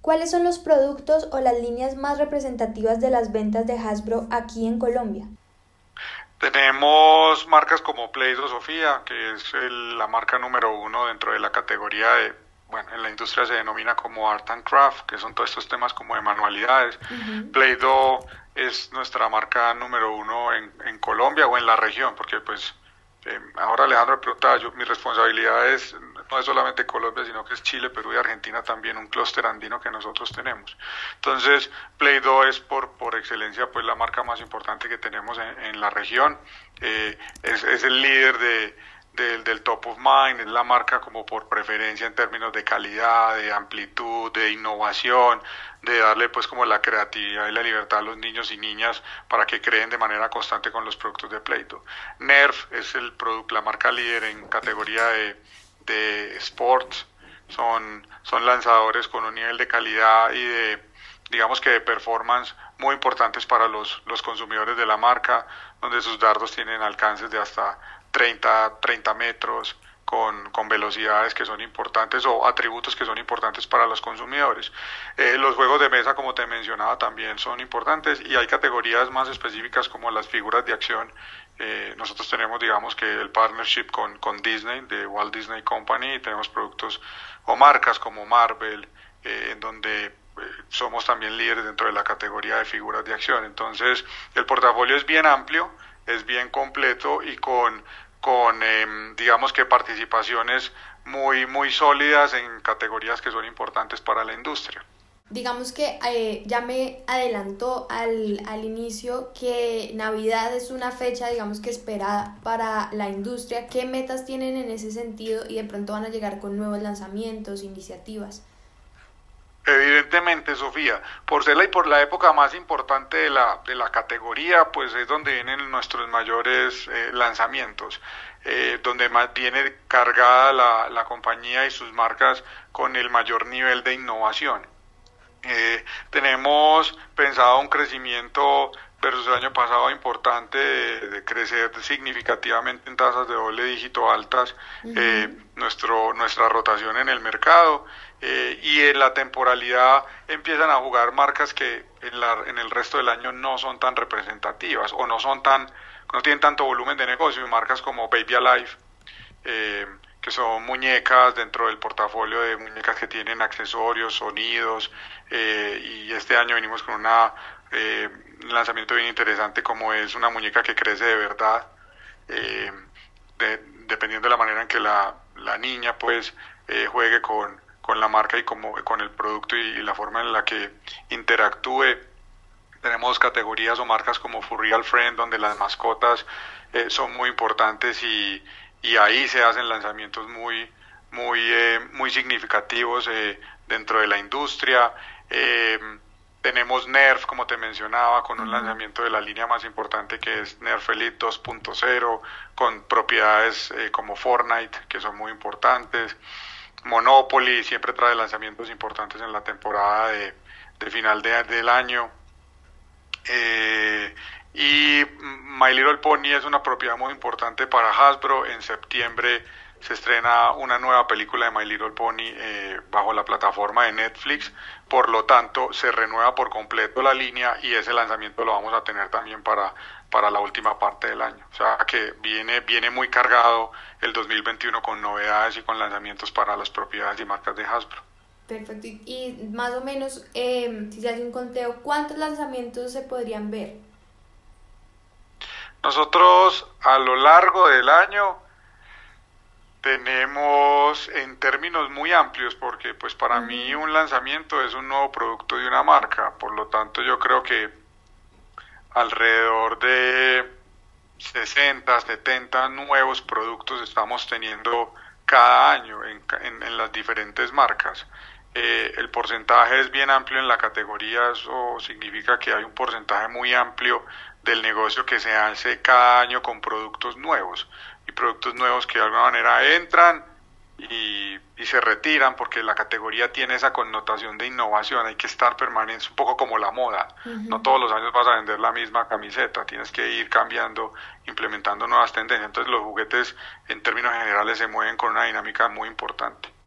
¿Cuáles son los productos o las líneas más representativas de las ventas de Hasbro aquí en Colombia? Tenemos marcas como Play-Doh Sofía, que es la marca número uno dentro de la categoría de, bueno, en la industria se denomina como Art and Craft, que son todos estos temas como de manualidades. Play-Doh es nuestra marca número uno en, en, Colombia o en la región, porque pues eh, ahora Alejandro yo, mi responsabilidad es no es solamente Colombia, sino que es Chile, Perú y Argentina también, un clúster andino que nosotros tenemos. Entonces, Play-Doh es por, por excelencia pues la marca más importante que tenemos en, la región, eh, es, es el líder de, del, top of mind, es la marca como por preferencia en términos de calidad, de amplitud, de innovación, de darle pues como la creatividad y la libertad a los niños y niñas para que creen de manera constante con los productos de Play-Doh. Nerf es el producto, la marca líder en categoría de de sports, son, son lanzadores con un nivel de calidad y de, digamos que de performance muy importantes para los, los consumidores de la marca, donde sus dardos tienen alcances de hasta 30, 30 metros, con, con, velocidades que son importantes o atributos que son importantes para los consumidores. Eh, los juegos de mesa, como te mencionaba, también son importantes y hay categorías más específicas como las figuras de acción eh, nosotros tenemos, digamos, que el partnership con, Disney, de Walt Disney Company, y tenemos productos o marcas como Marvel, eh, en donde somos también líderes dentro de la categoría de figuras de acción. Entonces, el portafolio es bien amplio, es bien completo y con, con em, digamos que participaciones muy, muy sólidas en categorías que son importantes para la industria digamos que eh, ya me adelantó al, al, inicio que Navidad es una fecha, digamos que esperada para la industria. ¿Qué metas tienen en ese sentido y de pronto van a llegar con nuevos lanzamientos, iniciativas? Evidentemente, Sofía, por ser la, por la época más importante de la, de la categoría, pues es donde vienen nuestros mayores eh, lanzamientos, eh, donde más viene cargada la, la compañía y sus marcas con el mayor nivel de innovación. Eh, tenemos pensado un crecimiento versus el año pasado importante de, crecer significativamente en tasas de doble dígito altas eh, nuestro, nuestra rotación en el mercado eh, y en la temporalidad empiezan a jugar marcas que en, la, en el resto del año no son tan representativas o no son tan no tienen tanto volumen de negocio. Marcas como Baby Alive eh, que son muñecas dentro del portafolio de muñecas que tienen accesorios, sonidos, eh, y este año venimos con una, eh, un lanzamiento bien interesante como es una muñeca que crece de verdad, dependiendo de la manera en que la, la niña pues juegue con, con la marca y como, con el producto y, y la forma en la que interactúe. Tenemos categorías o marcas como Furreal Friend, donde las mascotas son muy importantes y, y ahí se hacen lanzamientos muy, muy, eh, muy significativos eh, dentro de la industria. Eh, tenemos Nerf, como te mencionaba, con un lanzamiento de la línea más importante que es Nerf Elite 2.0, con propiedades como Fortnite, que son muy importantes. Monopoly siempre trae lanzamientos importantes en la temporada de, final de, del año. Y My Little Pony es una propiedad muy importante para Hasbro. En septiembre se estrena una nueva película de My Little Pony eh, bajo la plataforma de Netflix. Por lo tanto, se renueva por completo la línea y ese lanzamiento lo vamos a tener también para, para la última parte del año. O sea que viene, viene muy cargado el 2021 con novedades y con lanzamientos para las propiedades y marcas de Hasbro. Perfecto. Y más o menos, eh, si se hace un conteo, ¿cuántos lanzamientos se podrían ver? Nosotros a lo largo del año tenemos en términos muy amplios porque pues para mí un lanzamiento es un nuevo producto de una marca, por lo tanto yo creo que alrededor de 60, 70 nuevos productos estamos teniendo cada año en, en, las diferentes marcas. Eh, el porcentaje es bien amplio en la categoría, eso significa que hay un porcentaje muy amplio del negocio que se hace cada año con productos nuevos y productos nuevos que de alguna manera entran y, y, se retiran porque la categoría tiene esa connotación de innovación, hay que estar permanente, un poco como la moda, no todos los años vas a vender la misma camiseta, tienes que ir cambiando, implementando nuevas tendencias, entonces los juguetes en términos generales se mueven con una dinámica muy importante.